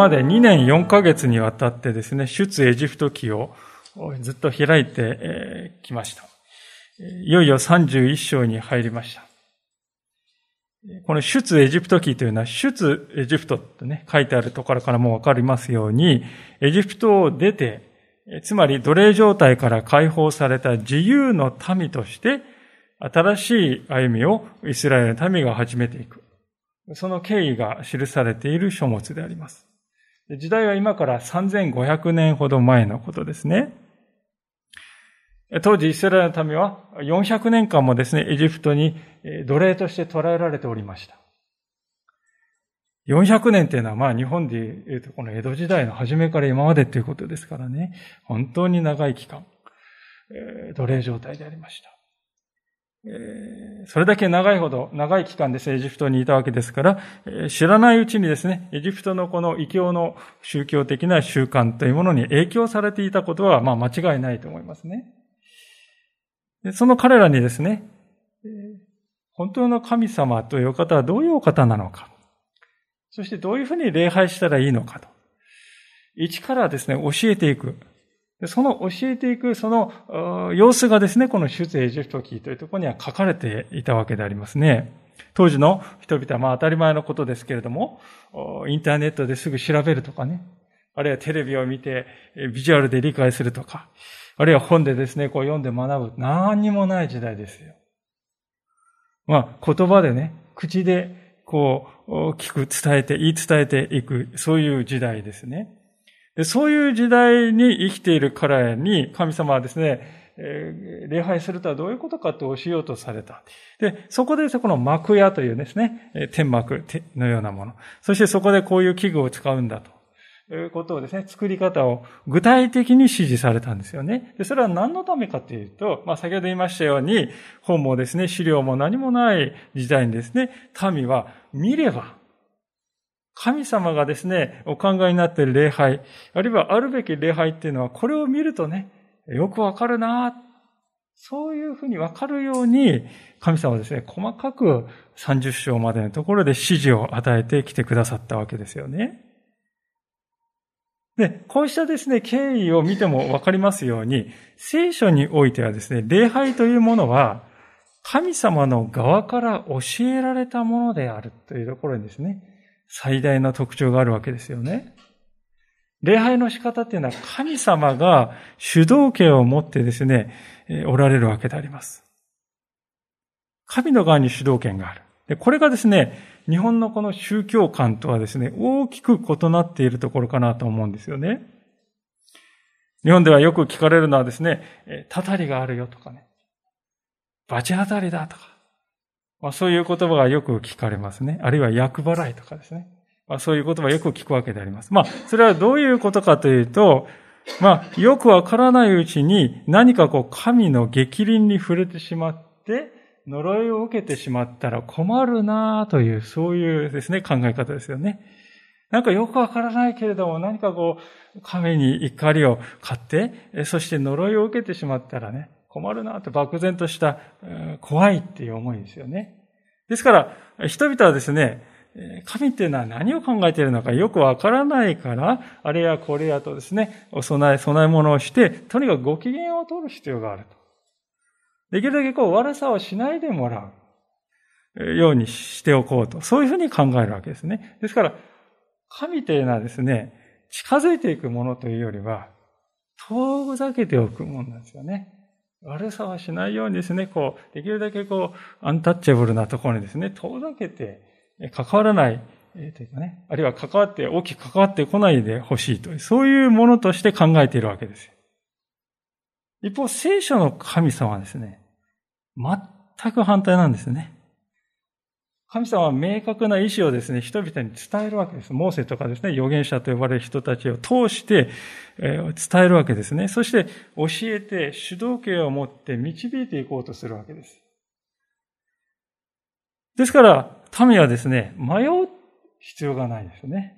まで2年4ヶ月にわたってですね、出エジプト記をずっと開いてきました。いよいよ31章に入りました。この出エジプト記というのは、出エジプトってね、書いてあるところからもわかりますように、エジプトを出て、つまり奴隷状態から解放された自由の民として、新しい歩みをイスラエルの民が始めていく。その経緯が記されている書物であります。時代は今から3500年ほど前のことですね。当時イスラエルの民は400年間もですね、エジプトに奴隷として捕らえられておりました。400年っていうのはまあ日本で言うとこの江戸時代の初めから今までっていうことですからね、本当に長い期間、奴隷状態でありました。それだけ長いほど、長い期間ですね、エジプトにいたわけですから、知らないうちにですね、エジプトのこの異教の宗教的な習慣というものに影響されていたことは、まあ間違いないと思いますね。その彼らにですね、本当の神様という方はどういうお方なのか、そしてどういうふうに礼拝したらいいのかと、一からですね、教えていく。その教えていく、その様子がですね、この出エジプト記というところには書かれていたわけでありますね。当時の人々はまあ当たり前のことですけれども、インターネットですぐ調べるとかね、あるいはテレビを見てビジュアルで理解するとか、あるいは本でですね、こう読んで学ぶ。何にもない時代ですよ。まあ言葉でね、口でこう聞く、伝えて、言い伝えていく、そういう時代ですね。そういう時代に生きている彼に神様はですね、礼拝するとはどういうことかって教えようとされた。で、そこでこの幕屋というですね、天幕のようなもの。そしてそこでこういう器具を使うんだと。いうことをですね、作り方を具体的に指示されたんですよね。で、それは何のためかというと、まあ先ほど言いましたように、本もですね、資料も何もない時代にですね、民は見れば、神様がですね、お考えになっている礼拝、あるいはあるべき礼拝っていうのは、これを見るとね、よくわかるなそういうふうにわかるように、神様はですね、細かく30章までのところで指示を与えてきてくださったわけですよね。で、こうしたですね、経緯を見てもわかりますように、聖書においてはですね、礼拝というものは、神様の側から教えられたものであるというところにですね、最大の特徴があるわけですよね。礼拝の仕方っていうのは神様が主導権を持ってですね、おられるわけであります。神の側に主導権がある。でこれがですね、日本のこの宗教観とはですね、大きく異なっているところかなと思うんですよね。日本ではよく聞かれるのはですね、たたりがあるよとかね、罰当たりだとか、まあ、そういう言葉がよく聞かれますね。あるいは役払いとかですね。まあ、そういう言葉よく聞くわけであります。まあ、それはどういうことかというと、まあ、よくわからないうちに何かこう神の激鱗に触れてしまって、呪いを受けてしまったら困るなという、そういうですね、考え方ですよね。なんかよくわからないけれども、何かこう、神に怒りを買って、そして呪いを受けてしまったらね、困るなって漠然とした怖いっていう思いですよね。ですから、人々はですね、神っていうのは何を考えているのかよくわからないから、あれやこれやとですね、お供え、供え物をして、とにかくご機嫌を取る必要があると。できるだけこう悪さをしないでもらうようにしておこうと。そういうふうに考えるわけですね。ですから、神というのはですね、近づいていくものというよりは、遠ざけておくものなんですよね。悪さはしないようにですね、こう、できるだけこう、アンタッチャブルなところにですね、遠ざけて、関わらない、えー、というかね、あるいは関わって、大きく関わってこないでほしいという、そういうものとして考えているわけです一方、聖書の神様はですね、全く反対なんですね。神様は明確な意志をですね、人々に伝えるわけです。モーセとかですね、預言者と呼ばれる人たちを通して、伝えるわけですね。そして教えて主導権を持って導いていこうとするわけです。ですから、民はですね、迷う必要がないですね。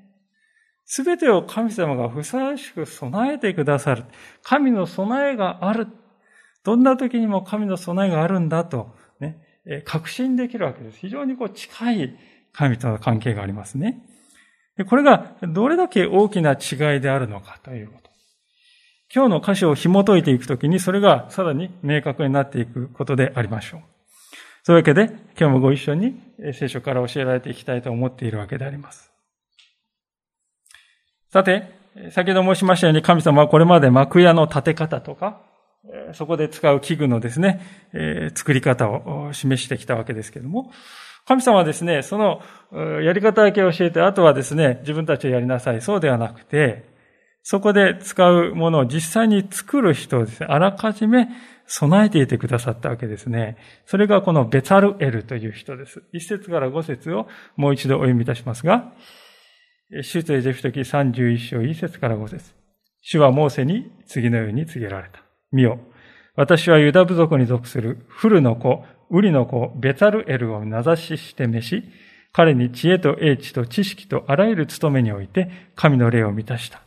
すべてを神様がふさわしく備えてくださる。神の備えがある。どんな時にも神の備えがあるんだと、ね、確信できるわけです。非常にこう近い神との関係がありますね。これがどれだけ大きな違いであるのかということ。今日の歌詞を紐解いていくときに、それがさらに明確になっていくことでありましょう。そういうわけで、今日もご一緒に聖書から教えられていきたいと思っているわけであります。さて、先ほど申しましたように神様はこれまで幕屋の建て方とか、そこで使う器具のですね、作り方を示してきたわけですけれども、神様はですね、そのやり方だけ教えて、あとはですね、自分たちをやりなさい。そうではなくて、そこで使うものを実際に作る人をですね、あらかじめ備えていてくださったわけですね。それがこのベツァルエルという人です。一節から五節をもう一度お読みいたしますが、主とエジプト記31章一節から五節主はモーセに次のように告げられた。見よ。私はユダ部族に属するフルの子、ウリの子、ベツァルエルを名指しして召し、彼に知恵と英知と知識とあらゆる務めにおいて神の霊を満たした。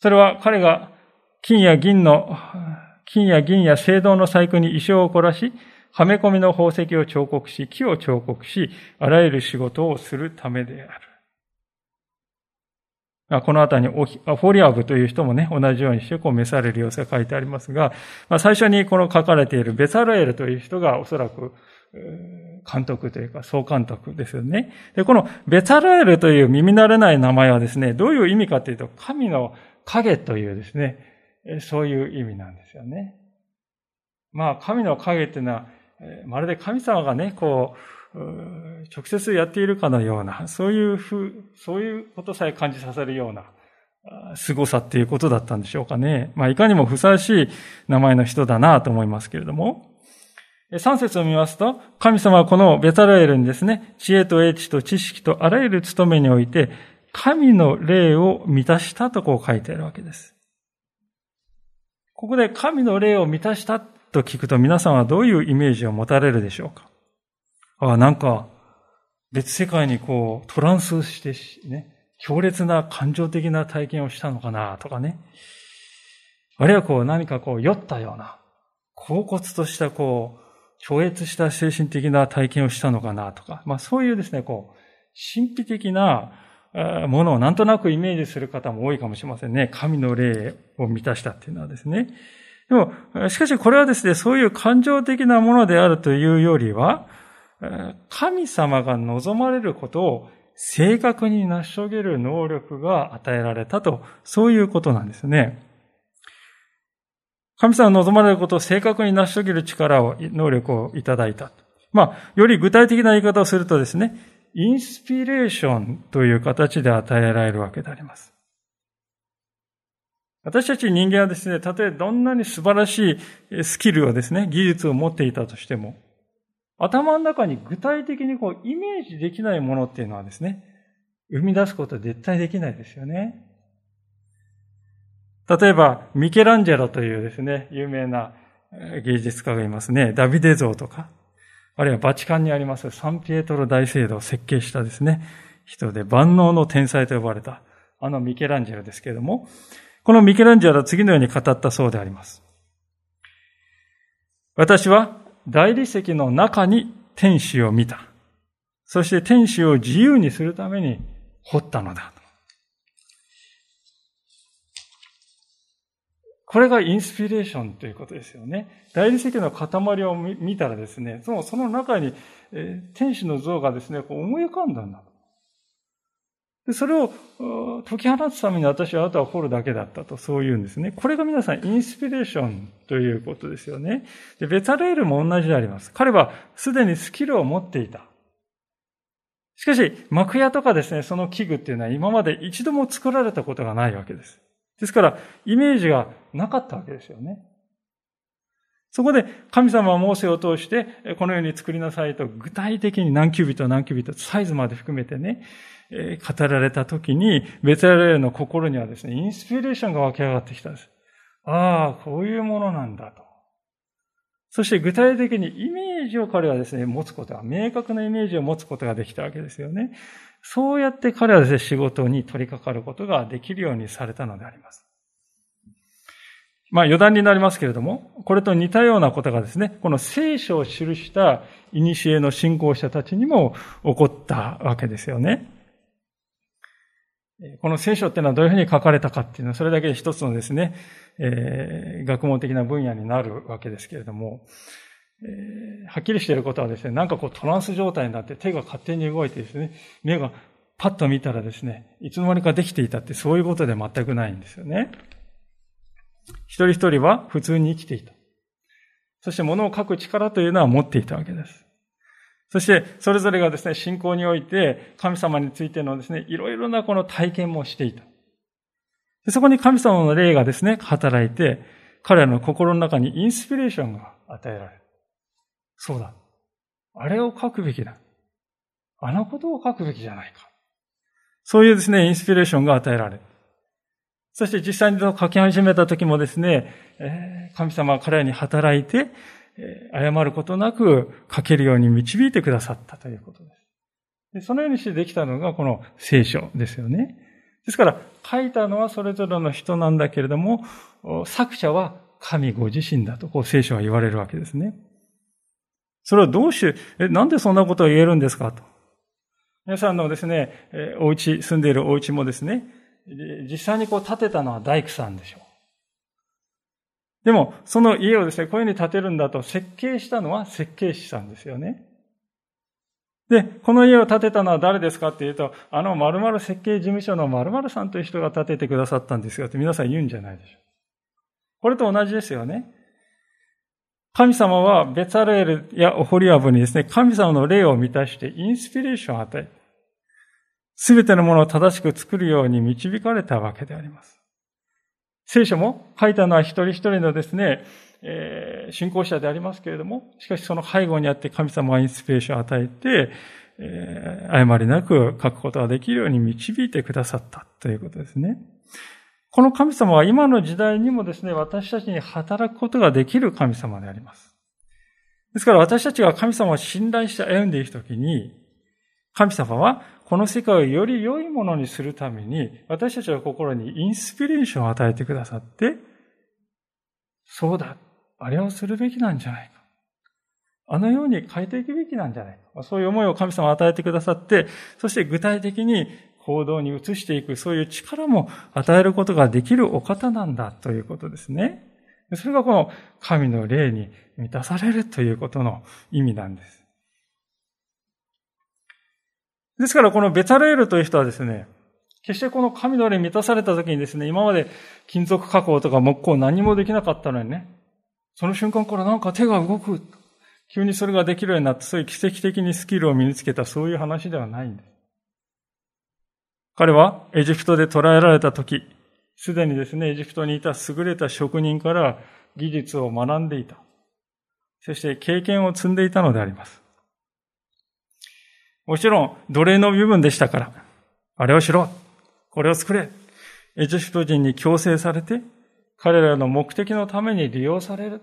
それは彼が金や銀の、金や銀や青銅の細工に衣装を凝らし、はめ込みの宝石を彫刻し、木を彫刻し、あらゆる仕事をするためである。このあたりにフォリアブという人もね、同じようにしてこう召される様子が書いてありますが、まあ、最初にこの書かれているベサルエルという人がおそらく監督というか総監督ですよね。で、このベサルエルという耳慣れない名前はですね、どういう意味かというと、神の影というですね、そういう意味なんですよね。まあ、神の影っていうのは、まるで神様がね、こう、直接やっているかのような、そういうふう、そういうことさえ感じさせるような、凄さっていうことだったんでしょうかね。まあ、いかにもふさわしい名前の人だなと思いますけれども。三節を見ますと、神様はこのベタラエルにですね、知恵と英知と知識とあらゆる務めにおいて、神の霊を満たしたとこう書いてあるわけです。ここで神の霊を満たしたと聞くと皆さんはどういうイメージを持たれるでしょうか？あなんか、別世界にこう、トランスしてね、強烈な感情的な体験をしたのかなとかね。あるいはこう、何かこう、酔ったような、恍惚としたこう、超越した精神的な体験をしたのかなとか、まあそういうですね、こう、神秘的なものをなんとなくイメージする方も多いかもしれませんね。神の霊を満たしたっていうのはですね。でも、しかしこれはですね、そういう感情的なものであるというよりは、神様が望まれることを正確に成し遂げる能力が与えられたと、そういうことなんですね。神様が望まれることを正確に成し遂げる力を、能力をいただいた。まあ、より具体的な言い方をするとですね、インスピレーションという形で与えられるわけであります。私たち人間はですね、たとえどんなに素晴らしいスキルをですね、技術を持っていたとしても、頭の中に具体的にこうイメージできないものっていうのはですね、生み出すことは絶対できないですよね。例えば、ミケランジェロというですね、有名な芸術家がいますね。ダビデ像とか、あるいはバチカンにありますサンピエトロ大聖堂を設計したですね、人で万能の天才と呼ばれた、あのミケランジェロですけれども、このミケランジェロは次のように語ったそうであります。私は大理石の中に天使を見た。そして天使を自由にするために掘ったのだ。これがインスピレーションということですよね。大理石の塊を見たらですね、その中に、天使の像がですね、こう思い浮かんだんだ。でそれを解き放つために私はあとは掘るだけだったと、そういうんですね。これが皆さんインスピレーションということですよね。で、ベタレールも同じであります。彼はすでにスキルを持っていた。しかし、幕屋とかですね、その器具っていうのは今まで一度も作られたことがないわけです。ですから、イメージがなかったわけですよね。そこで神様はモーセを通して、このように作りなさいと、具体的に何キュービット何キュービット、サイズまで含めてね、語られた時に、ベツレーの心にはですね、インスピレーションが湧き上がってきたんです。ああ、こういうものなんだと。そして具体的にイメージを彼はですね、持つことが、明確なイメージを持つことができたわけですよね。そうやって彼はですね、仕事に取り掛かることができるようにされたのであります。まあ余談になりますけれども、これと似たようなことがですね、この聖書を記した古の信仰者たちにも起こったわけですよね。この聖書っていうのはどういうふうに書かれたかっていうのは、それだけで一つのですね、えー、学問的な分野になるわけですけれども、えー、はっきりしていることはですね、なんかこうトランス状態になって手が勝手に動いてですね、目がパッと見たらですね、いつの間にかできていたってそういうことで全くないんですよね。一人一人は普通に生きていた。そして物を書く力というのは持っていたわけです。そして、それぞれがですね、信仰において、神様についてのですね、いろいろなこの体験もしていた。そこに神様の霊がですね、働いて、彼らの心の中にインスピレーションが与えられる。そうだ。あれを書くべきだ。あのことを書くべきじゃないか。そういうですね、インスピレーションが与えられる。そして実際に書き始めた時もですね、神様は彼らに働いて、謝ることなく書けるように導いてくださったということです。そのようにしてできたのがこの聖書ですよね。ですから、書いたのはそれぞれの人なんだけれども、作者は神ご自身だと、こう聖書は言われるわけですね。それはどうして、え、なんでそんなことを言えるんですかと。皆さんのですね、お家、住んでいるお家もですね、実際にこう建てたのは大工さんでしょう。でも、その家をですね、こういうふうに建てるんだと設計したのは設計士さんですよね。で、この家を建てたのは誰ですかっていうと、あの〇〇設計事務所の〇〇さんという人が建ててくださったんですよって皆さん言うんじゃないでしょう。これと同じですよね。神様はベツァレールやオホリアブにですね、神様の霊を満たしてインスピレーションを与え、すべてのものを正しく作るように導かれたわけであります。聖書も書いたのは一人一人のですね、えー、信仰者でありますけれども、しかしその背後にあって神様はインスピレーションを与えて、えー、誤りなく書くことができるように導いてくださったということですね。この神様は今の時代にもですね、私たちに働くことができる神様であります。ですから私たちが神様を信頼して歩んでいくときに、神様はこの世界をより良いものにするために、私たちの心にインスピレーションを与えてくださって、そうだ、あれをするべきなんじゃないか。あのように変えていくべきなんじゃないか。そういう思いを神様が与えてくださって、そして具体的に行動に移していく、そういう力も与えることができるお方なんだということですね。それがこの神の霊に満たされるということの意味なんです。ですからこのベタレールという人はですね、決してこの神の霊満たされた時にですね、今まで金属加工とか木工何もできなかったのにね、その瞬間からなんか手が動く。急にそれができるようになって、そういう奇跡的にスキルを身につけたそういう話ではないんです。彼はエジプトで捕らえられた時、すでにですね、エジプトにいた優れた職人から技術を学んでいた。そして経験を積んでいたのであります。もちろん、奴隷の部分でしたから、あれをしろ、これを作れ。エジプト人に強制されて、彼らの目的のために利用される。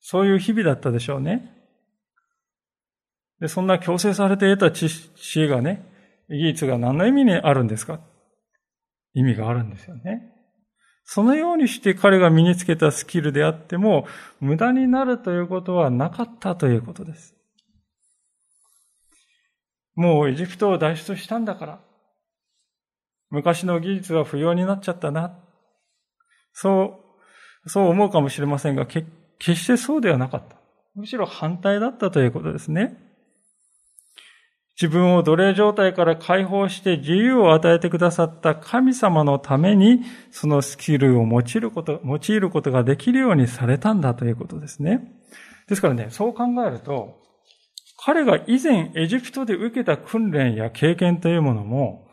そういう日々だったでしょうね。で、そんな強制されて得た知恵がね、技術が何の意味にあるんですか？意味があるんですよね。そのようにして彼が身につけたスキルであっても、無駄になるということはなかったということです。もうエジプトを脱出したんだから、昔の技術は不要になっちゃったな。そう、そう思うかもしれませんが、決してそうではなかった。むしろ反対だったということですね。自分を奴隷状態から解放して自由を与えてくださった神様のために、そのスキルを用いること、用いることができるようにされたんだということですね。ですからね、そう考えると、彼が以前エジプトで受けた訓練や経験というものも、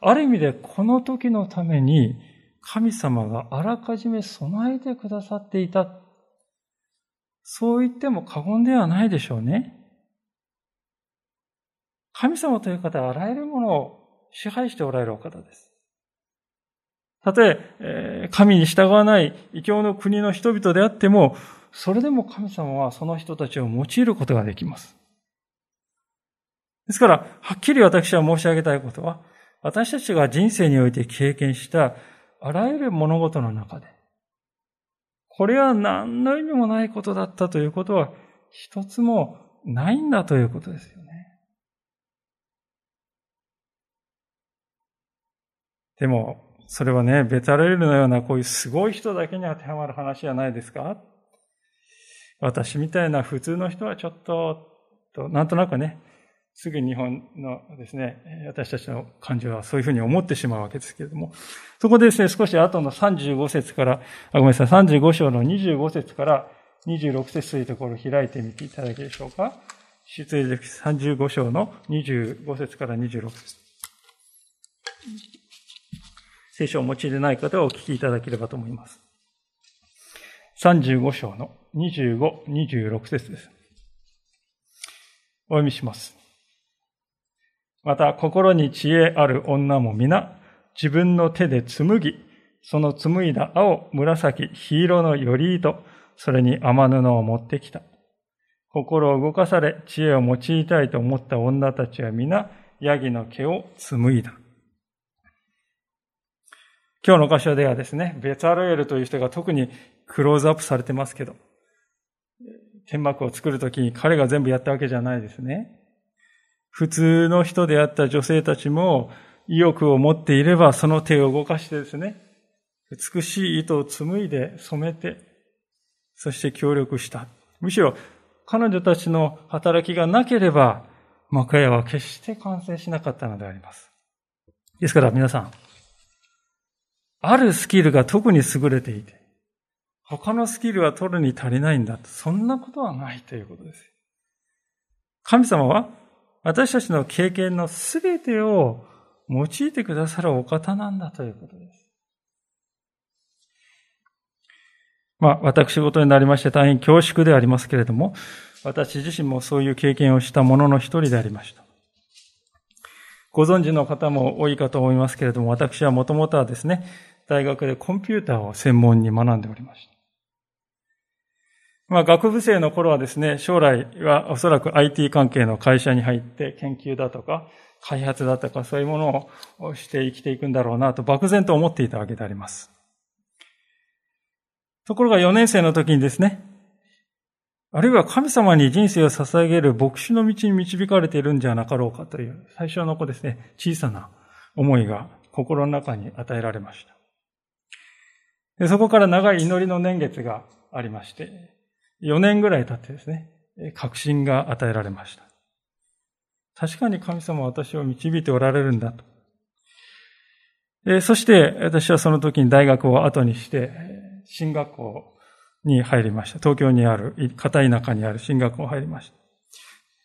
ある意味でこの時のために神様があらかじめ備えてくださっていた。そう言っても過言ではないでしょうね。神様という方はあらゆるものを支配しておられるお方です。たとえ、神に従わない異教の国の人々であっても、それでも神様はその人たちを用いることができます。ですから、はっきり私は申し上げたいことは、私たちが人生において経験したあらゆる物事の中で、これは何の意味もないことだったということは一つもないんだということですよね。でも、それはね、ベタレールのようなこういうすごい人だけに当てはまる話じゃないですか私みたいな普通の人はちょっと、となんとなくね、すぐ日本のですね、私たちの感情はそういうふうに思ってしまうわけですけれども、そこでですね、少し後の35節から、あごめんなさい、35章の25節から26節というところを開いてみていただけでしょうか。出エジ35章の25節から26節。聖書をお持ちでない方はお聞きいただければと思います。35章の25、26節です。お読みします。また心に知恵ある女も皆自分の手で紡ぎ、その紡いだ青、紫、黄色のより糸、それに雨布を持ってきた。心を動かされ、知恵を用いたいと思った女たちは皆、ヤギの毛を紡いだ。今日の箇所ではですね、ベツァルエルという人が特にクローズアップされてますけど、天幕を作るときに彼が全部やったわけじゃないですね。普通の人であった女性たちも意欲を持っていればその手を動かしてですね、美しい糸を紡いで染めて、そして協力した。むしろ彼女たちの働きがなければ、マカヤは決して完成しなかったのであります。ですから皆さん、あるスキルが特に優れていて、他のスキルは取るに足りないんだと、そんなことはないということです。神様は私たちの経験のすべてを用いてくださるお方なんだということです。まあ、私事になりまして大変恐縮でありますけれども、私自身もそういう経験をした者の一人でありました。ご存知の方も多いかと思いますけれども、私はもともとはですね、大学でコンピューターを専門に学んでおりました。まあ、学部生の頃はですね、将来はおそらく IT 関係の会社に入って研究だとか、開発だとか、そういうものをして生きていくんだろうなと漠然と思っていたわけであります。ところが4年生の時にですね、あるいは神様に人生を捧げる牧師の道に導かれているんじゃなかろうかという、最初の子ですね、小さな思いが心の中に与えられました。でそこから長い祈りの年月がありまして、4年ぐらい経ってですね、確信が与えられました。確かに神様は私を導いておられるんだと。そして私はその時に大学を後にして、進学校に入りました。東京にある、片田舎にある進学校に入りました。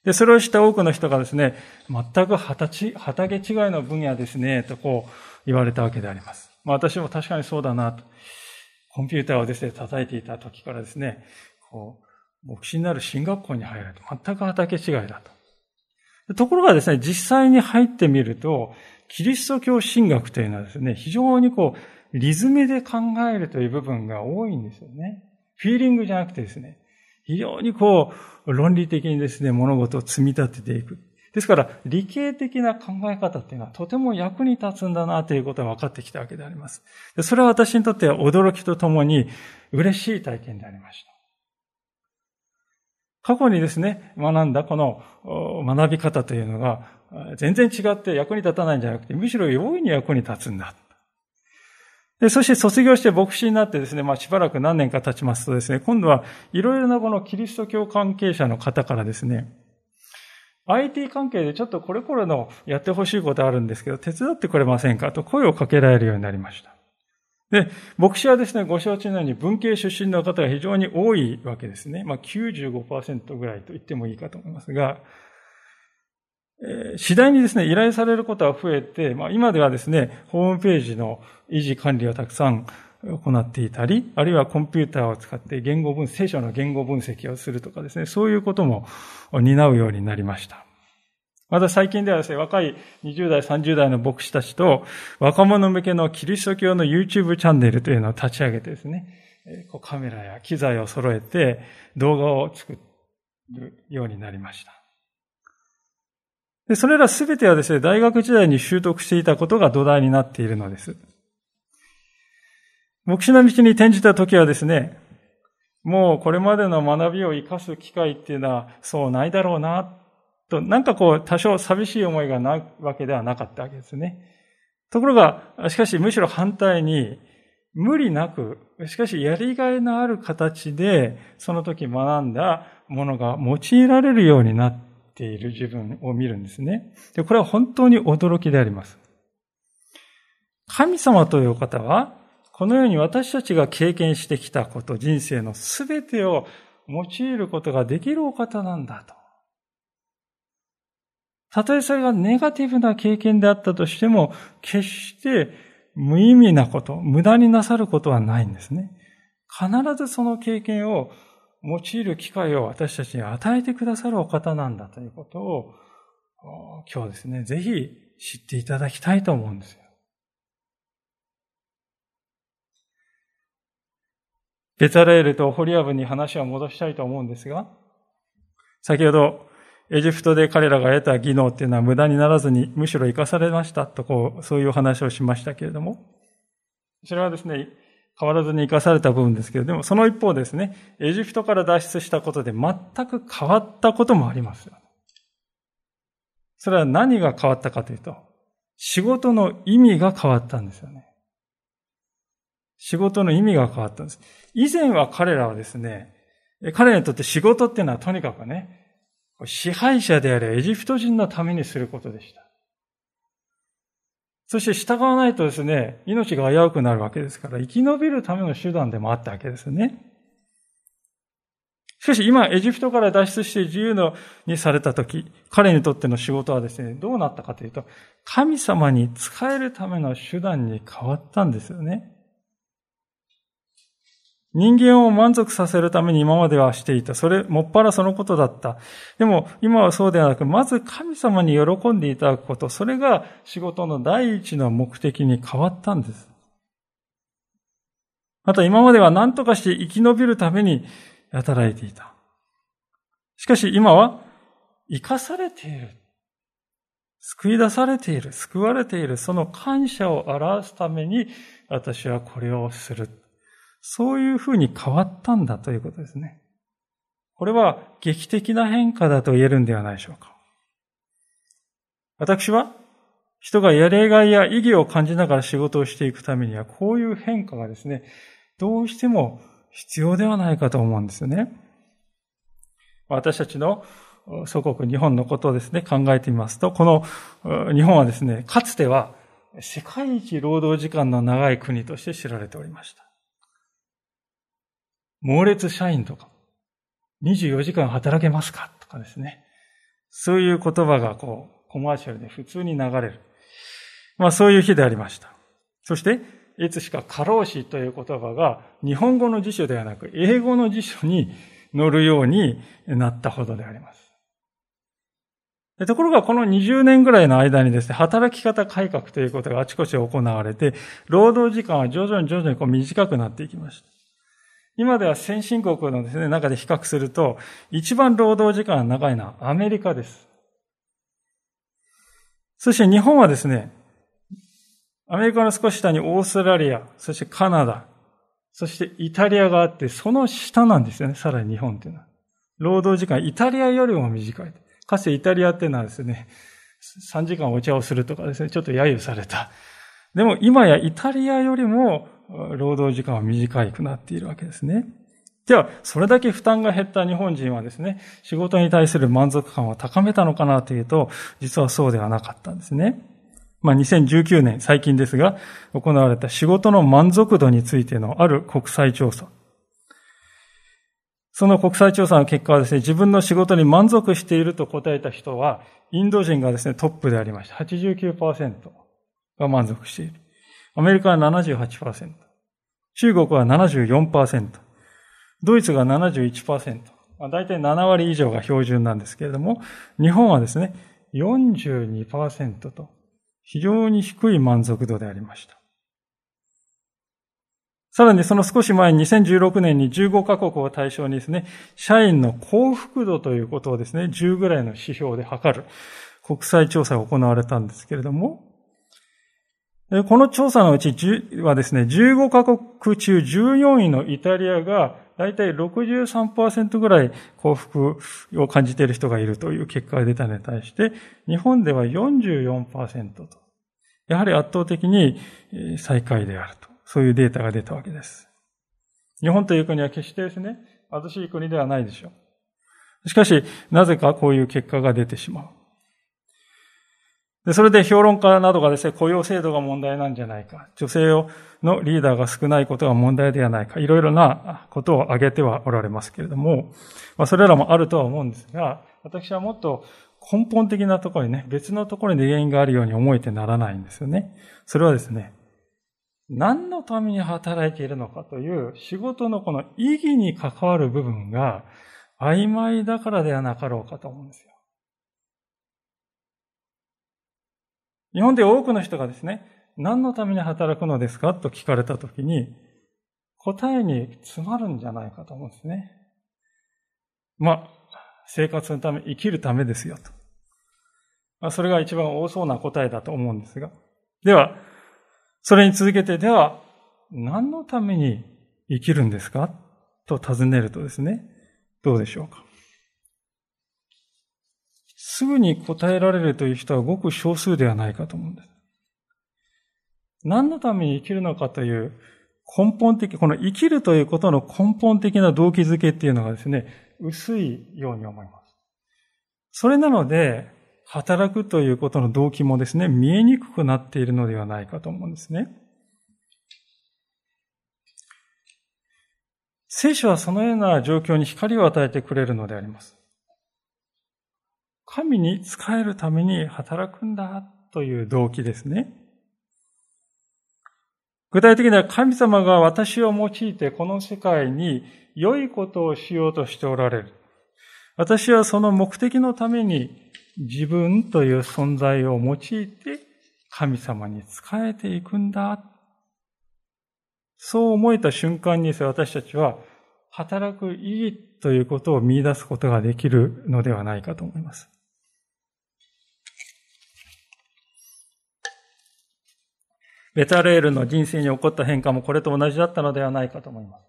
で、それをした多くの人がですね、全く畑違いの分野ですね、とこう言われたわけであります。まあ私も確かにそうだなと。コンピューターをですね、叩いていた時からですね、こう、牧師になる進学校に入ると全く畑違いだと。ところがですね、実際に入ってみると、キリスト教神学というのはですね、非常にこう、リズムで考えるという部分が多いんですよね。フィーリングじゃなくてですね、非常にこう、論理的にですね、物事を積み立てていく。ですから、理系的な考え方っていうのはとても役に立つんだなということが分かってきたわけであります。それは私にとっては驚きとともに嬉しい体験でありました。過去にですね、学んだこの学び方というのが全然違って役に立たないんじゃなくて、むしろ容易に役に立つんだ。でそして卒業して牧師になってですね、まあしばらく何年か経ちますとですね、今度はいろいろなこのキリスト教関係者の方からですね、IT 関係でちょっとこれこれのやってほしいことあるんですけど、手伝ってくれませんかと声をかけられるようになりました。で、牧師はですね、ご承知のように文系出身の方が非常に多いわけですね。まあ95%ぐらいと言ってもいいかと思いますが、えー、次第にですね、依頼されることは増えて、まあ今ではですね、ホームページの維持管理をたくさん行っていたり、あるいはコンピューターを使って言語分、聖書の言語分析をするとかですね、そういうことも担うようになりました。また最近ではですね、若い20代、30代の牧師たちと若者向けのキリスト教の YouTube チャンネルというのを立ち上げてですね、カメラや機材を揃えて動画を作るようになりました。でそれらすべてはですね、大学時代に習得していたことが土台になっているのです。牧師の道に転じた時はですね、もうこれまでの学びを生かす機会っていうのはそうないだろうな、と、なんかこう多少寂しい思いがないわけではなかったわけですね。ところが、しかしむしろ反対に、無理なく、しかしやりがいのある形で、その時学んだものが用いられるようになっている自分を見るんですね。で、これは本当に驚きであります。神様という方は、このように私たちが経験してきたこと、人生のすべてを用いることができるお方なんだと。たとえそれがネガティブな経験であったとしても、決して無意味なこと、無駄になさることはないんですね。必ずその経験を用いる機会を私たちに与えてくださるお方なんだということを、今日ですね、ぜひ知っていただきたいと思うんですよ。ベタレールとホリアブに話を戻したいと思うんですが、先ほど、エジプトで彼らが得た技能っていうのは無駄にならずに、むしろ生かされましたと、こう、そういう話をしましたけれども、それはですね、変わらずに生かされた部分ですけれども、その一方ですね、エジプトから脱出したことで全く変わったこともありますそれは何が変わったかというと、仕事の意味が変わったんですよね。仕事の意味が変わったんです。以前は彼らはですね、彼らにとって仕事っていうのはとにかくね、支配者であるエジプト人のためにすることでした。そして従わないとですね、命が危うくなるわけですから、生き延びるための手段でもあったわけですね。しかし今、エジプトから脱出して自由のにされたとき、彼にとっての仕事はですね、どうなったかというと、神様に仕えるための手段に変わったんですよね。人間を満足させるために今まではしていた。それ、もっぱらそのことだった。でも、今はそうではなく、まず神様に喜んでいただくこと、それが仕事の第一の目的に変わったんです。また今までは何とかして生き延びるために働いていた。しかし今は、生かされている。救い出されている。救われている。その感謝を表すために、私はこれをする。そういうふうに変わったんだということですね。これは劇的な変化だと言えるんではないでしょうか。私は人がやりがいや意義を感じながら仕事をしていくためにはこういう変化がですね、どうしても必要ではないかと思うんですよね。私たちの祖国日本のことをですね、考えてみますと、この日本はですね、かつては世界一労働時間の長い国として知られておりました。猛烈社員とか、24時間働けますかとかですね。そういう言葉がこう、コマーシャルで普通に流れる。まあそういう日でありました。そして、いつしか過労死という言葉が日本語の辞書ではなく英語の辞書に載るようになったほどであります。ところがこの20年ぐらいの間にですね、働き方改革ということがあちこち行われて、労働時間は徐々に徐々にこう短くなっていきました。今では先進国のですね、中で比較すると、一番労働時間が長いのはアメリカです。そして日本はですね、アメリカの少し下にオーストラリア、そしてカナダ、そしてイタリアがあって、その下なんですよね、さらに日本っていうのは。労働時間、イタリアよりも短い。かつてイタリアっていうのはですね、3時間お茶をするとかですね、ちょっと揶揄された。でも今やイタリアよりも労働時間は短くなっているわけですね。では、それだけ負担が減った日本人はですね、仕事に対する満足感を高めたのかなというと、実はそうではなかったんですね。まあ、2019年、最近ですが、行われた仕事の満足度についてのある国際調査。その国際調査の結果はですね、自分の仕事に満足していると答えた人は、インド人がですね、トップでありました。89%が満足している。アメリカは78%。中国は74%。ドイツが71%。大体7割以上が標準なんですけれども、日本はですね、42%と、非常に低い満足度でありました。さらにその少し前に2016年に15カ国を対象にですね、社員の幸福度ということをですね、10ぐらいの指標で測る国際調査が行われたんですけれども、この調査のうちはですね、15カ国中14位のイタリアがだいたい63%ぐらい幸福を感じている人がいるという結果が出たのに対して、日本では44%と。やはり圧倒的に最下位であると。そういうデータが出たわけです。日本という国は決してですね、貧しい国ではないでしょう。しかし、なぜかこういう結果が出てしまう。でそれで評論家などがですね、雇用制度が問題なんじゃないか。女性のリーダーが少ないことが問題ではないか。いろいろなことを挙げてはおられますけれども、まあ、それらもあるとは思うんですが、私はもっと根本的なところにね、別のところに原因があるように思えてならないんですよね。それはですね、何のために働いているのかという仕事のこの意義に関わる部分が曖昧だからではなかろうかと思うんですよ。日本で多くの人がですね、何のために働くのですか？と聞かれたときに、答えに詰まるんじゃないかと思うんですね。まあ、生活のため、生きるためですよと。まあ、それが一番多そうな答えだと思うんですが。では、それに続けて、では、何のために生きるんですか？と尋ねるとですね、どうでしょうか？すぐに答えられるという人はごく少数ではないかと思うんです。何のために生きるのかという根本的、この生きるということの根本的な動機づけっていうのがですね、薄いように思います。それなので、働くということの動機もですね、見えにくくなっているのではないかと思うんですね。聖書はそのような状況に光を与えてくれるのであります。神に仕えるために働くんだという動機ですね。具体的には神様が私を用いてこの世界に良いことをしようとしておられる。私はその目的のために自分という存在を用いて神様に仕えていくんだ。そう思えた瞬間に私たちは働く意義ということを見出すことができるのではないかと思います。ベタレールの人生に起こった変化もこれと同じだったのではないかと思います。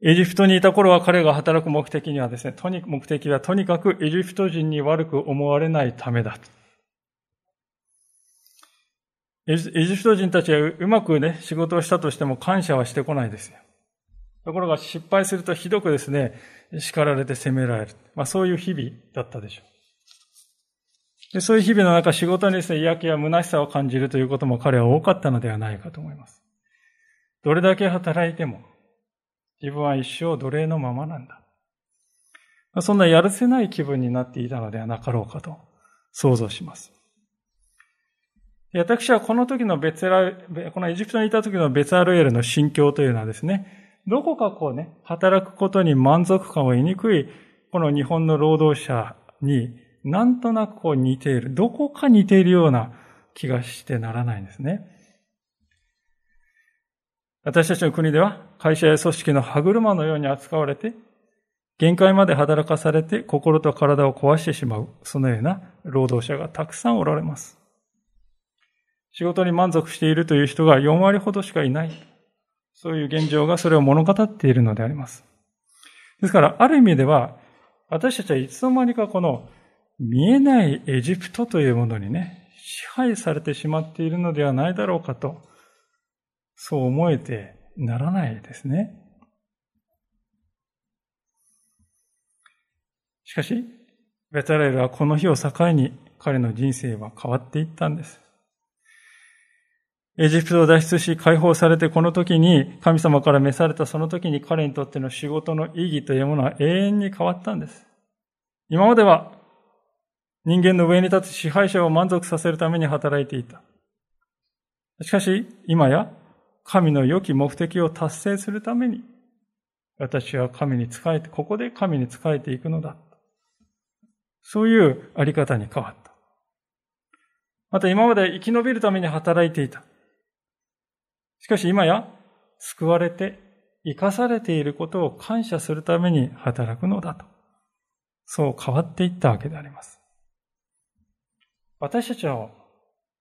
エジプトにいた頃は彼が働く目的にはですね、とに目的はとにかくエジプト人に悪く思われないためだ。エジプト人たちはうまくね、仕事をしたとしても感謝はしてこないですよ。ところが失敗するとひどくですね、叱られて責められる。まあそういう日々だったでしょう。でそういう日々の中、仕事にですね、嫌気や虚しさを感じるということも彼は多かったのではないかと思います。どれだけ働いても、自分は一生奴隷のままなんだ。そんなやるせない気分になっていたのではなかろうかと想像します。私はこの時のベツラ、このエジプトにいた時のベツアルエルの心境というのはですね、どこかこうね、働くことに満足感を得にくい、この日本の労働者になんとなくこう似ている。どこか似ているような気がしてならないんですね。私たちの国では会社や組織の歯車のように扱われて、限界まで働かされて心と体を壊してしまう、そのような労働者がたくさんおられます。仕事に満足しているという人が4割ほどしかいない。そういう現状がそれを物語っているのであります。ですから、ある意味では、私たちはいつの間にかこの見えないエジプトというものにね、支配されてしまっているのではないだろうかと、そう思えてならないですね。しかし、ベタレールはこの日を境に彼の人生は変わっていったんです。エジプトを脱出し解放されてこの時に神様から召されたその時に彼にとっての仕事の意義というものは永遠に変わったんです。今までは人間の上に立つ支配者を満足させるために働いていた。しかし、今や神の良き目的を達成するために、私は神に仕えて、ここで神に仕えていくのだ。そういうあり方に変わった。また今まで生き延びるために働いていた。しかし今や救われて生かされていることを感謝するために働くのだと。そう変わっていったわけであります。私たちは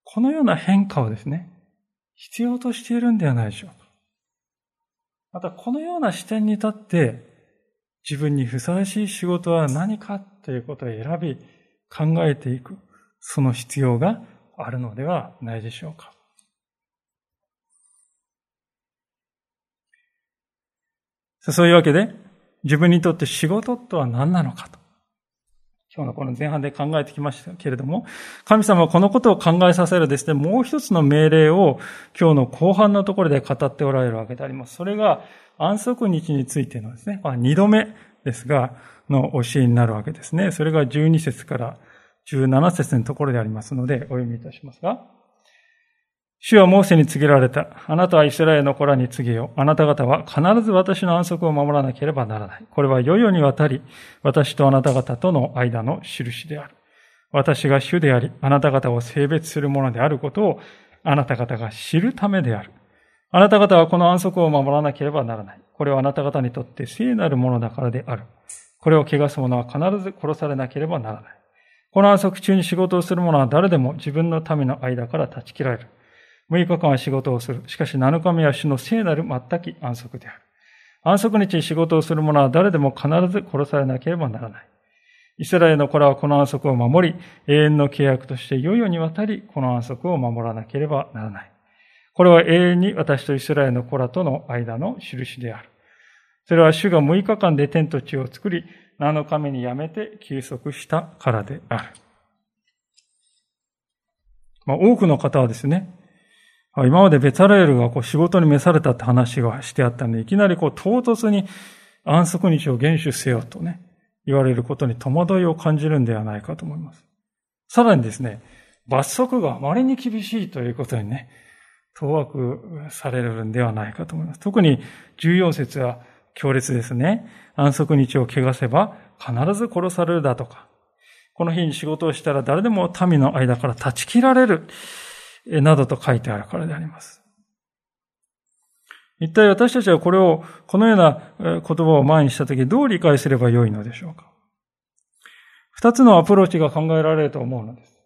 このような変化をですね、必要としているんではないでしょうか。またこのような視点に立って自分にふさわしい仕事は何かということを選び考えていく、その必要があるのではないでしょうか。そういうわけで、自分にとって仕事とは何なのかと。今日のこの前半で考えてきましたけれども、神様はこのことを考えさせるですね、もう一つの命令を今日の後半のところで語っておられるわけであります。それが安息日についてのですね、二度目ですが、の教えになるわけですね。それが12節から17節のところでありますので、お読みいたしますが、主はモーセに告げられた。あなたはイスラエルの子らに告げよ。あなた方は必ず私の安息を守らなければならない。これは世々にわたり、私とあなた方との間の印である。私が主であり、あなた方を性別するものであることを、あなた方が知るためである。あなた方はこの安息を守らなければならない。これはあなた方にとって聖なるものだからである。これを汚す者は必ず殺されなければならない。この安息中に仕事をする者は誰でも自分の民の間から断ち切られる。6日間は仕事をする。しかし7日目は主の聖なる全き安息である。安息日に仕事をする者は誰でも必ず殺されなければならない。イスラエルの子らはこの安息を守り、永遠の契約として世々にわたりこの安息を守らなければならない。これは永遠に私とイスラエルの子らとの間の印である。それは主が6日間で天と地を作り、7日目にやめて休息したからである。まあ、多くの方はですね、今までベタレールがこう仕事に召されたって話がしてあったんで、いきなりこう唐突に安息日を厳守せよとね、言われることに戸惑いを感じるんではないかと思います。さらにですね、罰則があまりに厳しいということにね、当惑されるんではないかと思います。特に14節は強烈ですね。安息日を汚せば必ず殺されるだとか、この日に仕事をしたら誰でも民の間から断ち切られる。などと書いてあるからであります。一体私たちはこれを、このような言葉を前にしたときどう理解すればよいのでしょうか？二つのアプローチが考えられると思うのです。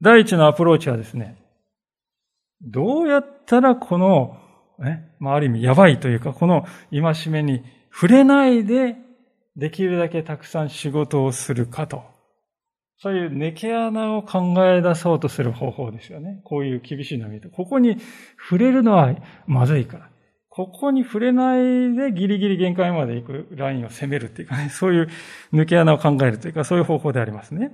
第一のアプローチはですね、どうやったらこの、ね、まあ、ある意味やばいというか、この戒めに触れないで、できるだけたくさん仕事をするかと。そういう抜け穴を考え出そうとする方法ですよね。こういう厳しい波と。ここに触れるのはまずいから。ここに触れないでギリギリ限界まで行くラインを攻めるっていうかね、そういう抜け穴を考えるというか、そういう方法でありますね。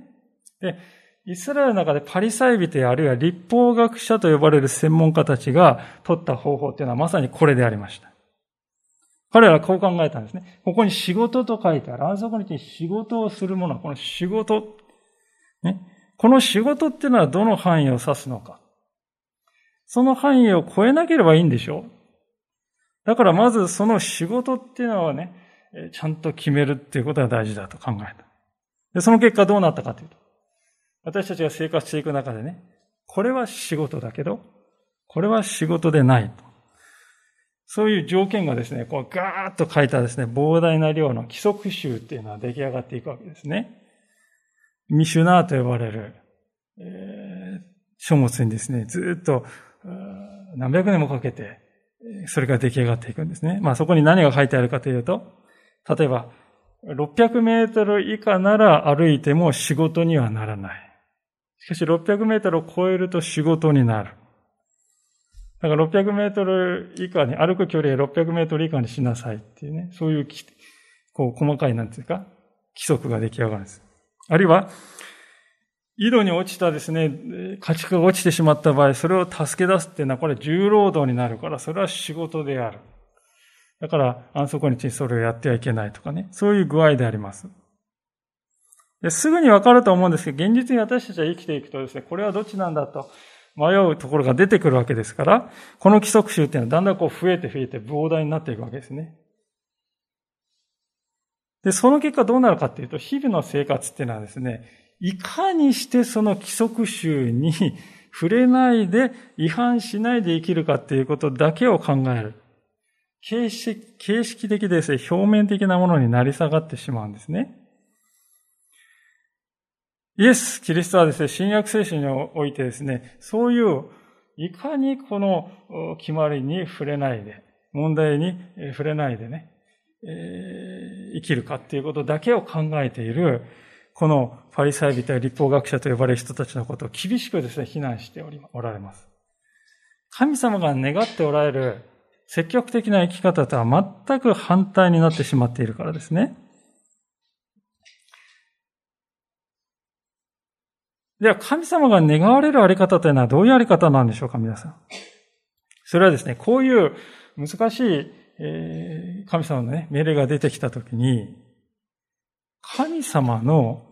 で、イスラエルの中でパリサイ人あるいは立法学者と呼ばれる専門家たちが取った方法っていうのはまさにこれでありました。彼らはこう考えたんですね。ここに仕事と書いてある。安息日に仕事をするものは、この仕事ね、この仕事っていうのはどの範囲を指すのか。その範囲を超えなければいいんでしょう。だからまずその仕事っていうのはね、ちゃんと決めるっていうことが大事だと考えた。で、その結果どうなったかというと、私たちが生活していく中でね、これは仕事だけど、これは仕事でないと。そういう条件がですね、こうガーッと書いたですね、膨大な量の規則集っていうのは出来上がっていくわけですね。ミシュナーと呼ばれる、えー、書物にですね、ずっと何百年もかけて、それが出来上がっていくんですね。まあそこに何が書いてあるかというと、例えば、600メートル以下なら歩いても仕事にはならない。しかし600メートルを超えると仕事になる。だから600メートル以下に、歩く距離は600メートル以下にしなさいっていうね、そういう、こう、細かい、なんていうか、規則が出来上がるんです。あるいは、井戸に落ちたですね、家畜が落ちてしまった場合、それを助け出すっていうのは、これは重労働になるから、それは仕事である。だから、安息日にそれをやってはいけないとかね、そういう具合であります。ですぐにわかると思うんですけど、現実に私たちは生きていくとですね、これはどっちなんだと迷うところが出てくるわけですから、この規則集っていうのはだんだんこう増えて増えて膨大になっていくわけですね。で、その結果どうなるかっていうと、日々の生活っていうのはですね、いかにしてその規則集に 触れないで、違反しないで生きるかっていうことだけを考える。形式形式的ですね、表面的なものになり下がってしまうんですね。イエス・キリストはですね、新約聖書においてですね、そういう、いかにこの決まりに触れないで、問題に触れないでね、えー、生きるかっていうことだけを考えている、このパリサイ人や立法学者と呼ばれる人たちのことを厳しくですね、非難しており、おられます。神様が願っておられる積極的な生き方とは全く反対になってしまっているからですね。では、神様が願われるあり方というのはどういうあり方なんでしょうか、皆さん。それはですね、こういう難しい、えー、神様のね、命令が出てきたときに、神様の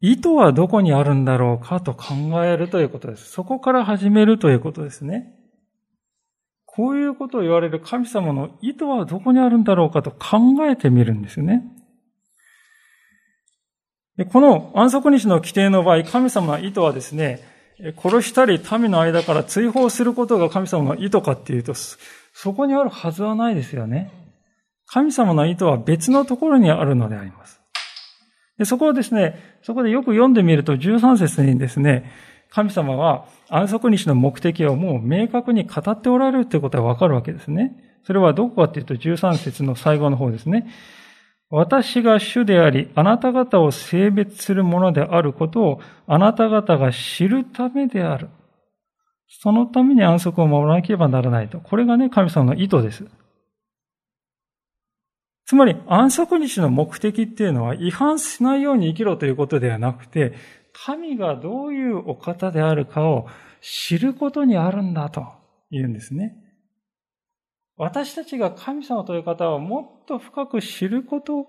意図はどこにあるんだろうかと考えるということです。そこから始めるということですね。こういうことを言われる神様の意図はどこにあるんだろうかと考えてみるんですよね。この安息日の規定の場合、神様の意図はですね、殺したり民の間から追放することが神様の意図かっていうと、そこにあるはずはないですよね。神様の意図は別のところにあるのであります。でそこをですね、そこでよく読んでみると13節にですね、神様は安息日の目的をもう明確に語っておられるということがわかるわけですね。それはどこかというと13節の最後の方ですね。私が主であり、あなた方を性別するものであることをあなた方が知るためである。そのために安息を守らなければならないと。これがね、神様の意図です。つまり、安息日の目的っていうのは違反しないように生きろということではなくて、神がどういうお方であるかを知ることにあるんだと言うんですね。私たちが神様という方をもっと深く知ること、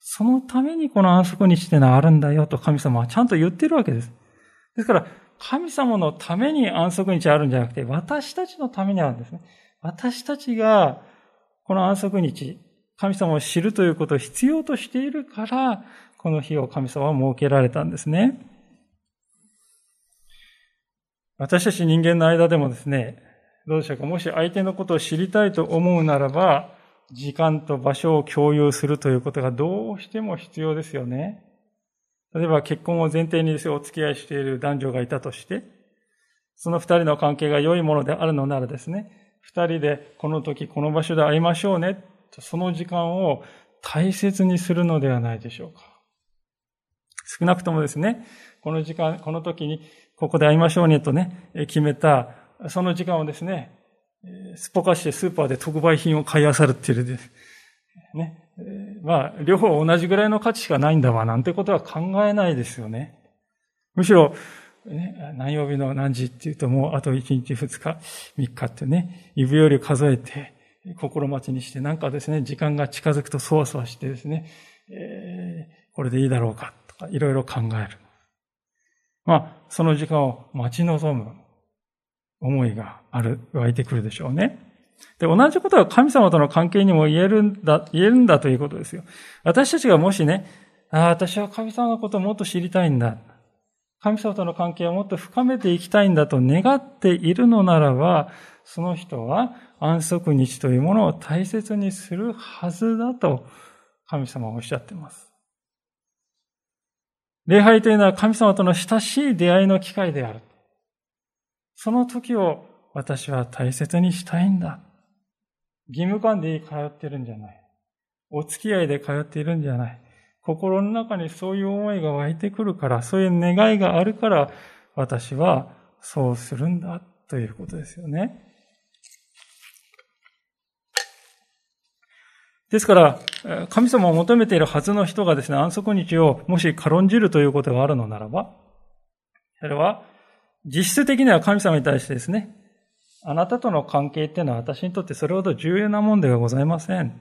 そのためにこの安息日っていうのはあるんだよと神様はちゃんと言ってるわけです。ですから、神様のために安息日あるんじゃなくて、私たちのためにあるんですね。私たちが、この安息日、神様を知るということを必要としているから、この日を神様は設けられたんですね。私たち人間の間でもですね、どうでしょうか。もし相手のことを知りたいと思うならば、時間と場所を共有するということがどうしても必要ですよね。例えば結婚を前提にお付き合いしている男女がいたとして、その二人の関係が良いものであるのならですね、二人でこの時この場所で会いましょうね、その時間を大切にするのではないでしょうか。少なくともですね、この時間、この時にここで会いましょうねとね、決めたその時間をですね、すっぽかしてスーパーで特売品を買い漁るっていう。ね。まあ、両方同じぐらいの価値しかないんだわ、なんてことは考えないですよね。むしろ、ね、何曜日の何時っていうともうあと1日2日、3日ってね、指より数えて、心待ちにして、なんかですね、時間が近づくとそわそわしてですね、えー、これでいいだろうか、とか、いろいろ考える。まあ、その時間を待ち望む。思いがある、湧いてくるでしょうね。で、同じことは神様との関係にも言えるんだ、言えるんだということですよ。私たちがもしね、ああ、私は神様のことをもっと知りたいんだ。神様との関係をもっと深めていきたいんだと願っているのならば、その人は安息日というものを大切にするはずだと神様はおっしゃっています。礼拝というのは神様との親しい出会いの機会である。その時を私は大切にしたいんだ。義務感で通ってるんじゃない。お付き合いで通っているんじゃない。心の中にそういう思いが湧いてくるから、そういう願いがあるから、私はそうするんだということですよね。ですから、神様を求めているはずの人がですね、安息日をもし軽んじるということがあるのならば、それは実質的には神様に対してですね、あなたとの関係っていうのは私にとってそれほど重要なもんではございません。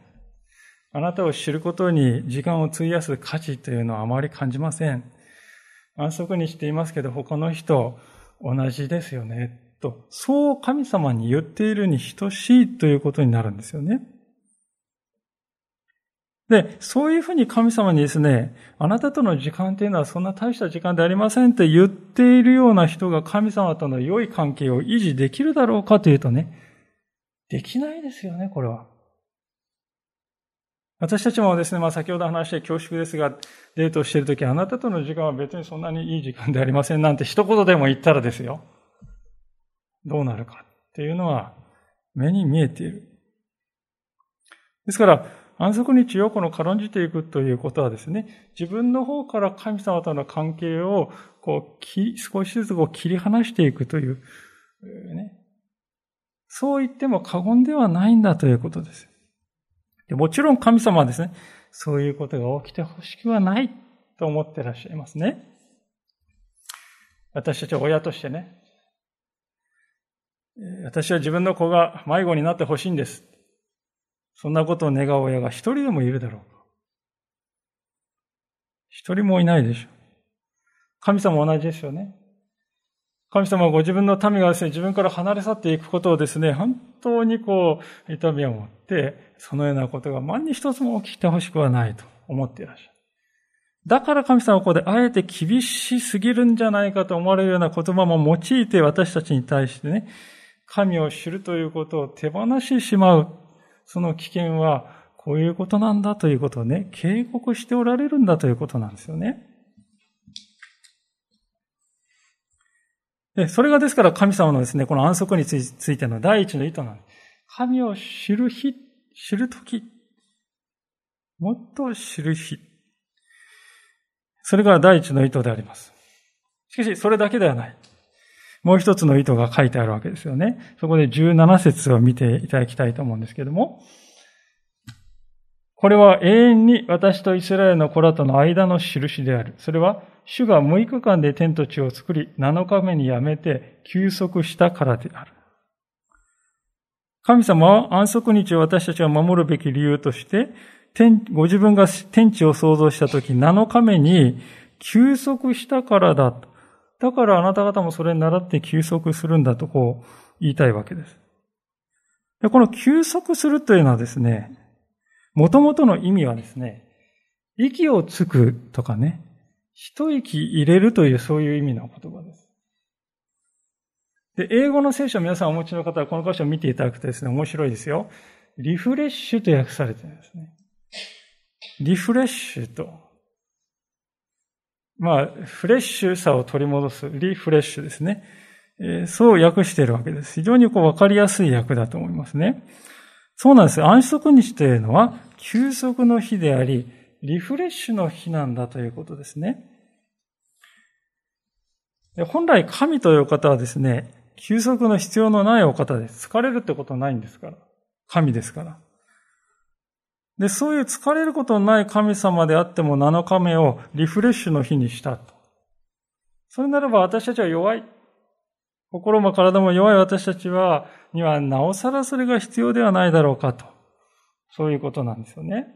あなたを知ることに時間を費やす価値というのはあまり感じません。安息にしていますけど他の人同じですよね。と、そう神様に言っているに等しいということになるんですよね。で、そういうふうに神様にですね、あなたとの時間っていうのはそんな大した時間でありませんって言っているような人が神様との良い関係を維持できるだろうかというとね、できないですよね、これは。私たちもですね、まあ先ほど話して恐縮ですが、デートしているとき、あなたとの時間は別にそんなにいい時間でありませんなんて一言でも言ったらですよ。どうなるかっていうのは目に見えている。ですから、安息日をこの軽んじていくということはですね、自分の方から神様との関係をこう少しずつこう切り離していくという、ね、そう言っても過言ではないんだということです。でもちろん神様はですね、そういうことが起きてほしくはないと思ってらっしゃいますね。私たちは親としてね、私は自分の子が迷子になってほしいんです。そんなことを願う親が一人でもいるだろうか。一人もいないでしょう。神様同じですよね。神様はご自分の民がですね、自分から離れ去っていくことをですね、本当にこう、痛みを持って、そのようなことが万に一つも起きてほしくはないと思っていらっしゃる。だから神様はここであえて厳しすぎるんじゃないかと思われるような言葉も用いて私たちに対してね、神を知るということを手放してしまう、その危険はこういうことなんだということをね、警告しておられるんだということなんですよね。で、それがですから神様のですね、この安息についての第一の意図なんです。神を知る日、知るとき、もっと知る日。それが第一の意図であります。しかし、それだけではない。もう一つの意図が書いてあるわけですよね。そこで17節を見ていただきたいと思うんですけども、これは永遠に私とイスラエルの子らとの間の印である。それは、主が6日間で天と地を作り、7日目にやめて休息したからである。神様は安息日を私たちが守るべき理由として、ご自分が天地を創造したとき7日目に休息したからだと。だからあなた方もそれに習って休息するんだとこう言いたいわけです。でこの休息するというのはですね、もともとの意味はですね、息をつくとかね、一息入れるというそういう意味の言葉です。で、英語の聖書を皆さんお持ちの方はこの箇所を見ていただくとですね、面白いですよ。リフレッシュと訳されてるんですね。リフレッシュとまあ、フレッシュさを取り戻す、リフレッシュですね。え、そう訳しているわけです。非常にこう分かりやすい訳だと思いますね。そうなんです。安息日というのは、休息の日であり、リフレッシュの日なんだということですね。本来神という方はですね、休息の必要のないお方です。疲れるってことないんですから。神ですから。で、そういう疲れることのない神様であっても7日目をリフレッシュの日にしたと。それならば私たちは弱い。心も体も弱い私たちは、にはなおさらそれが必要ではないだろうかと。そういうことなんですよね。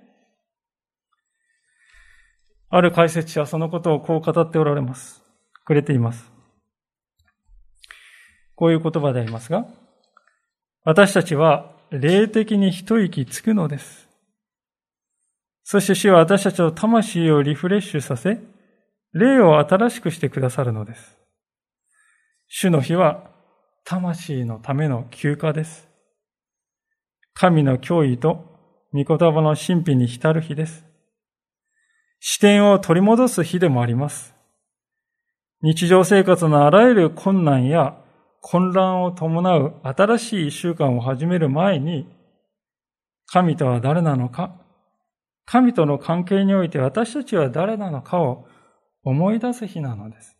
ある解説者はそのことをこう語っておられます。くれています。こういう言葉でありますが、私たちは霊的に一息つくのです。そして主は私たちの魂をリフレッシュさせ、霊を新しくしてくださるのです。主の日は魂のための休暇です。神の脅威と御言葉の神秘に浸る日です。視点を取り戻す日でもあります。日常生活のあらゆる困難や混乱を伴う新しい一週間を始める前に、神とは誰なのか、神との関係において私たちは誰なのかを思い出す日なのです。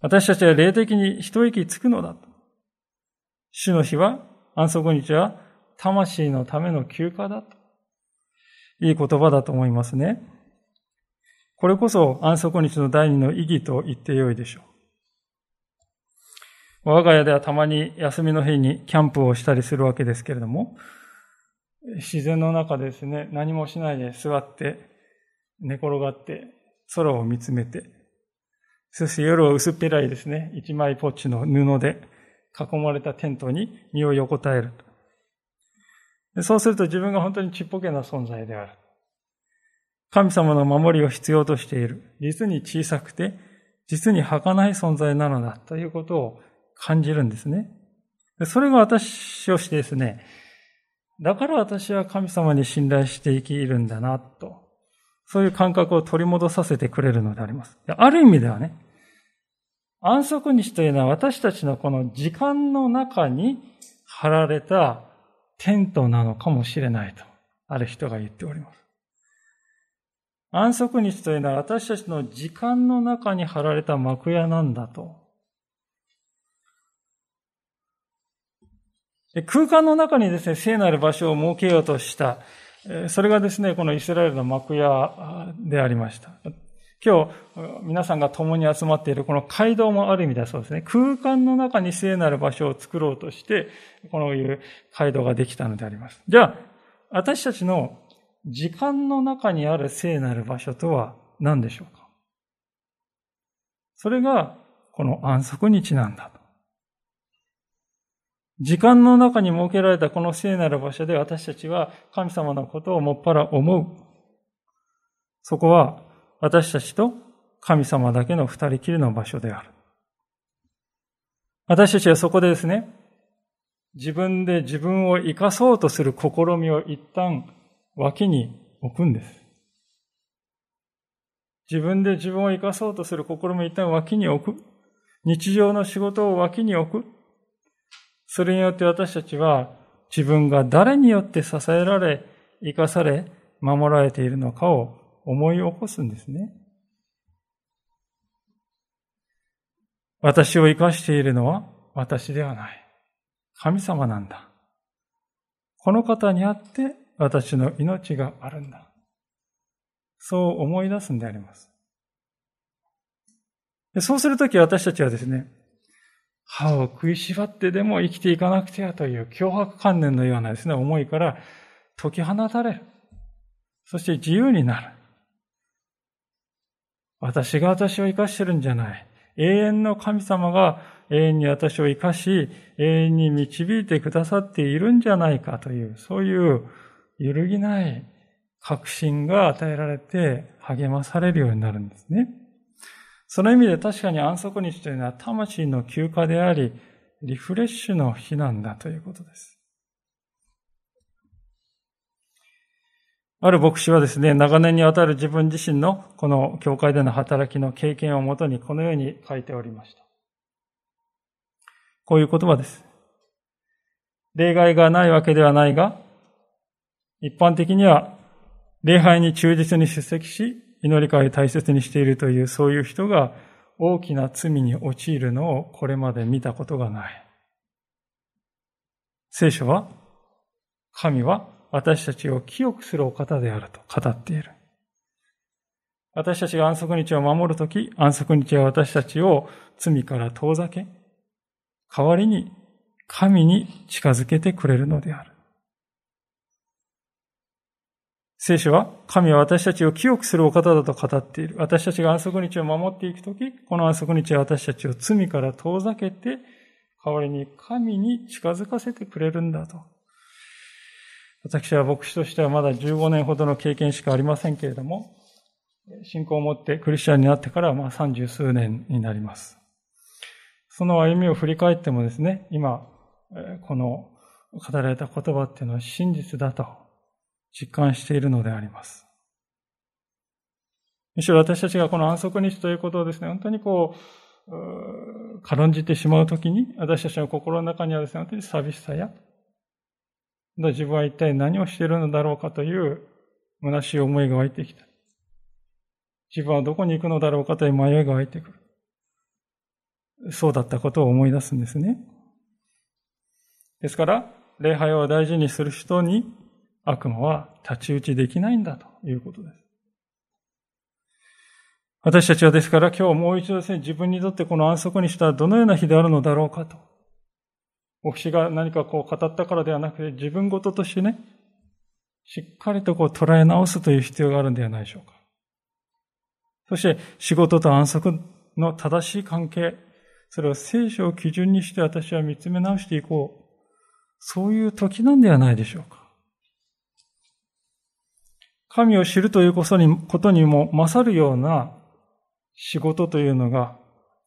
私たちは霊的に一息つくのだと。主の日は、安息日は魂のための休暇だと。いい言葉だと思いますね。これこそ安息日の第二の意義と言ってよいでしょう。我が家ではたまに休みの日にキャンプをしたりするわけですけれども、自然の中ですね、何もしないで座って、寝転がって、空を見つめて、そして夜は薄っぺらいですね、一枚ポッチの布で囲まれたテントに身を横たえる。そうすると自分が本当にちっぽけな存在である。神様の守りを必要としている。実に小さくて、実に儚い存在なのだということを感じるんですね。それが私をしてですね、だから私は神様に信頼して生きるんだな、と。そういう感覚を取り戻させてくれるのであります。ある意味ではね、安息日というのは私たちのこの時間の中に貼られたテントなのかもしれないと、ある人が言っております。安息日というのは私たちの時間の中に貼られた幕屋なんだと。空間の中にですね、聖なる場所を設けようとした。それがですね、このイスラエルの幕屋でありました。今日、皆さんが共に集まっているこの街道もある意味ではそうですね。空間の中に聖なる場所を作ろうとして、このいう街道ができたのであります。じゃあ、私たちの時間の中にある聖なる場所とは何でしょうか？それが、この安息日なんだと。時間の中に設けられたこの聖なる場所で私たちは神様のことをもっぱら思う。そこは私たちと神様だけの二人きりの場所である。私たちはそこでですね、自分で自分を生かそうとする試みを一旦脇に置くんです。自分で自分を生かそうとする試みを一旦脇に置く。日常の仕事を脇に置く。それによって私たちは自分が誰によって支えられ、生かされ、守られているのかを思い起こすんですね。私を生かしているのは私ではない。神様なんだ。この方にあって私の命があるんだ。そう思い出すんであります。そうするとき私たちはですね、歯を食いしばってでも生きていかなくてはという脅迫観念のようなですね、思いから解き放たれる。そして自由になる。私が私を生かしてるんじゃない。永遠の神様が永遠に私を生かし、永遠に導いてくださっているんじゃないかという、そういう揺るぎない確信が与えられて励まされるようになるんですね。その意味で確かに安息日というのは魂の休暇であり、リフレッシュの日なんだということです。ある牧師はですね、長年にわたる自分自身のこの教会での働きの経験をもとにこのように書いておりました。こういう言葉です。例外がないわけではないが、一般的には礼拝に忠実に出席し、祈り会を大切にしているというそういう人が大きな罪に陥るのをこれまで見たことがない。聖書は、神は私たちを清くするお方であると語っている。私たちが安息日を守るとき、安息日は私たちを罪から遠ざけ、代わりに神に近づけてくれるのである。聖書は神は私たちを清くするお方だと語っている。私たちが安息日を守っていくとき、この安息日は私たちを罪から遠ざけて、代わりに神に近づかせてくれるんだと私は牧師としてはまだ15年ほどの経験しかありませんけれども、信仰を持ってクリスチャンになってからまあ三十数年になります。その歩みを振り返ってもですね、今、この語られた言葉っていうのは真実だと実感しているのであります。むしろ私たちがこの安息日ということをですね、本当にこう、軽んじてしまうときに、私たちの心の中にはですね、本当に寂しさや自分は一体何をしているのだろうかという虚しい思いが湧いてきた。自分はどこに行くのだろうかという迷いが湧いてくる。そうだったことを思い出すんですね。ですから、礼拝を大事にする人に悪魔は太刀打ちできないんだということです。私たちはですから今日もう一度ですね、自分にとってこの安息にしたらどのような日であるのだろうかと牧師が何かこう語ったからではなくて、自分事としてね、しっかりとこう捉え直すという必要があるんではないでしょうか。そして仕事と安息の正しい関係、それを聖書を基準にして私は見つめ直していこう。そういう時なんではないでしょうか。神を知るということにことにも勝るような仕事というのが、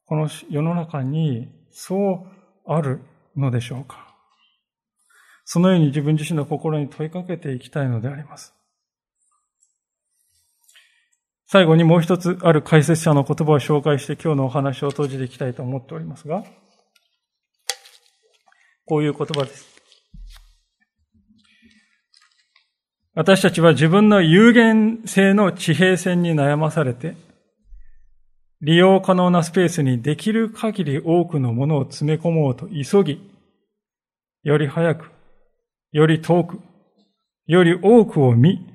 この世の中にそうあるのでしょうか。そのように自分自身の心に問いかけていきたいのであります。最後にもう一つある解説者の言葉を紹介して今日のお話を閉じていきたいと思っておりますが、こういう言葉です。私たちは自分の有限性の地平線に悩まされて、利用可能なスペースにできる限り多くのものを詰め込もうと急ぎ、より早く、より遠く、より多くを見、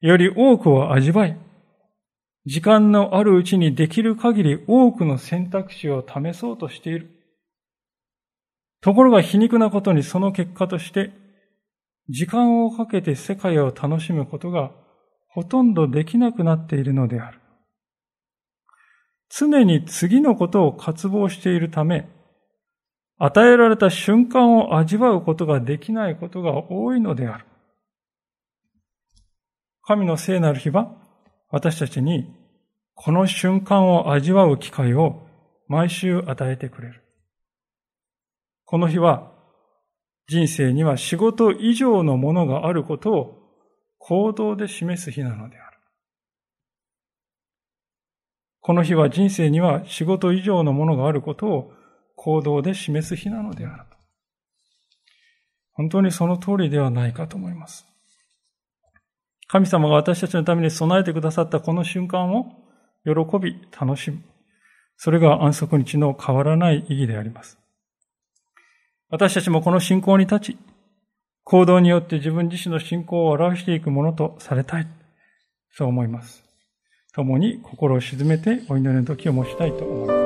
より多くを味わい、時間のあるうちにできる限り多くの選択肢を試そうとしている。ところが皮肉なことにその結果として、時間をかけて世界を楽しむことがほとんどできなくなっているのである。常に次のことを渇望しているため、与えられた瞬間を味わうことができないことが多いのである。神の聖なる日は、私たちにこの瞬間を味わう機会を毎週与えてくれる。この日は人生には仕事以上のものがあることを行動で示す日なのである。この日は人生には仕事以上のものがあることを行動で示す日なのである。本当にその通りではないかと思います。神様が私たちのために備えてくださったこの瞬間を喜び、楽しむ。それが安息日の変わらない意義であります。私たちもこの信仰に立ち、行動によって自分自身の信仰を表していくものとされたい。そう思います。共に心を沈めてお祈りの時を持ちたいと思います。